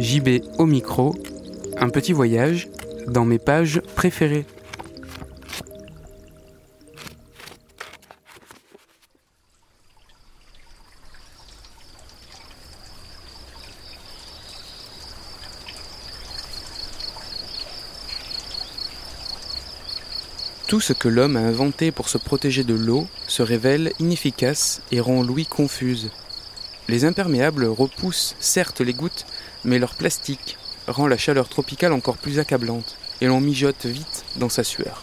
JB au micro, un petit voyage dans mes pages préférées. Tout ce que l'homme a inventé pour se protéger de l'eau se révèle inefficace et rend l'ouïe confuse. Les imperméables repoussent certes les gouttes, mais leur plastique rend la chaleur tropicale encore plus accablante, et l'on mijote vite dans sa sueur.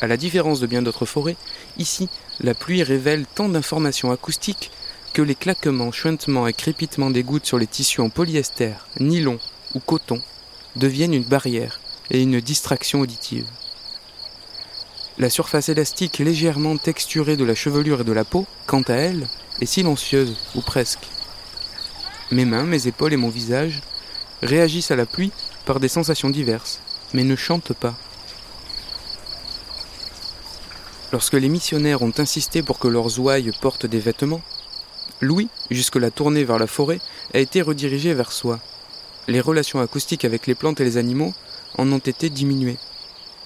À la différence de bien d'autres forêts, ici, la pluie révèle tant d'informations acoustiques que les claquements, chuintements et crépitements des gouttes sur les tissus en polyester, nylon ou coton deviennent une barrière et une distraction auditive. La surface élastique légèrement texturée de la chevelure et de la peau, quant à elle, est silencieuse, ou presque. Mes mains, mes épaules et mon visage réagissent à la pluie par des sensations diverses, mais ne chantent pas. Lorsque les missionnaires ont insisté pour que leurs ouailles portent des vêtements, Louis, jusque-là tourné vers la forêt, a été redirigé vers soi. Les relations acoustiques avec les plantes et les animaux en ont été diminuées.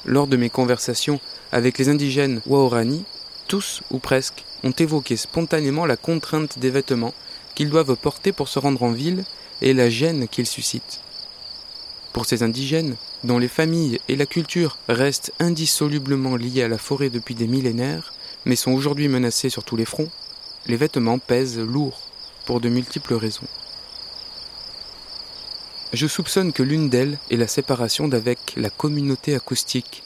Lors de mes conversations avec les indigènes Waorani, tous ou presque ont évoqué spontanément la contrainte des vêtements qu'ils doivent porter pour se rendre en ville et la gêne qu'ils suscitent. Pour ces indigènes, dont les familles et la culture restent indissolublement liées à la forêt depuis des millénaires, mais sont aujourd'hui menacés sur tous les fronts, les vêtements pèsent lourd pour de multiples raisons. Je soupçonne que l'une d'elles est la séparation d'avec la communauté acoustique,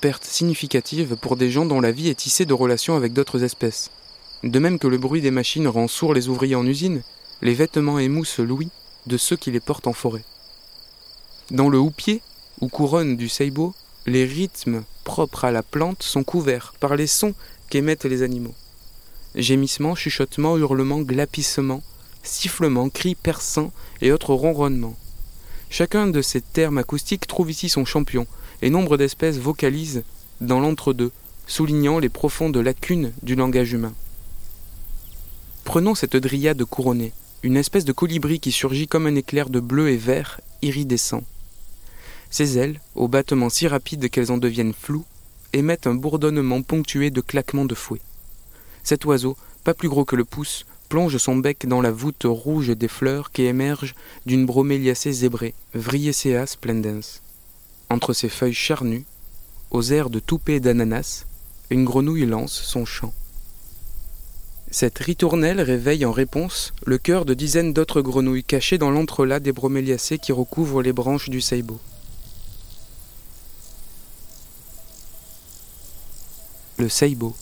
perte significative pour des gens dont la vie est tissée de relations avec d'autres espèces. De même que le bruit des machines rend sourds les ouvriers en usine, les vêtements émoussent l'ouïe de ceux qui les portent en forêt. Dans le houppier, ou couronne du seibo, les rythmes propres à la plante sont couverts par les sons qu'émettent les animaux. Gémissements, chuchotements, hurlements, glapissements, sifflements, cris perçants et autres ronronnements. Chacun de ces termes acoustiques trouve ici son champion, et nombre d'espèces vocalisent dans l'entre-deux, soulignant les profondes lacunes du langage humain. Prenons cette dryade couronnée, une espèce de colibri qui surgit comme un éclair de bleu et vert iridescent. Ses ailes, au battement si rapide qu'elles en deviennent floues, émettent un bourdonnement ponctué de claquements de fouet. Cet oiseau, pas plus gros que le pouce, plonge son bec dans la voûte rouge des fleurs qui émergent d'une broméliacée zébrée, Vriesea splendens. Entre ses feuilles charnues, aux airs de toupet d'ananas, une grenouille lance son chant. Cette ritournelle réveille en réponse le cœur de dizaines d'autres grenouilles cachées dans l'entrelac des broméliacées qui recouvrent les branches du seibo. Le seibo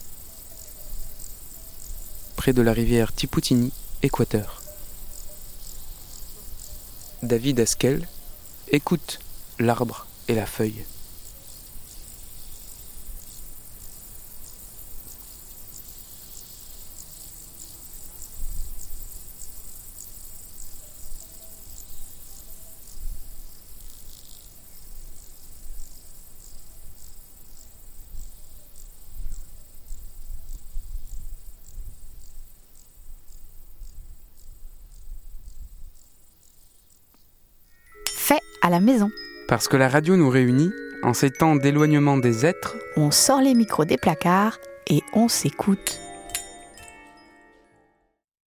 près de la rivière Tiputini, Équateur. David Askel écoute l'arbre et la feuille. À la maison. Parce que la radio nous réunit, en ces temps d'éloignement des êtres, On sort les micros des placards et on s'écoute.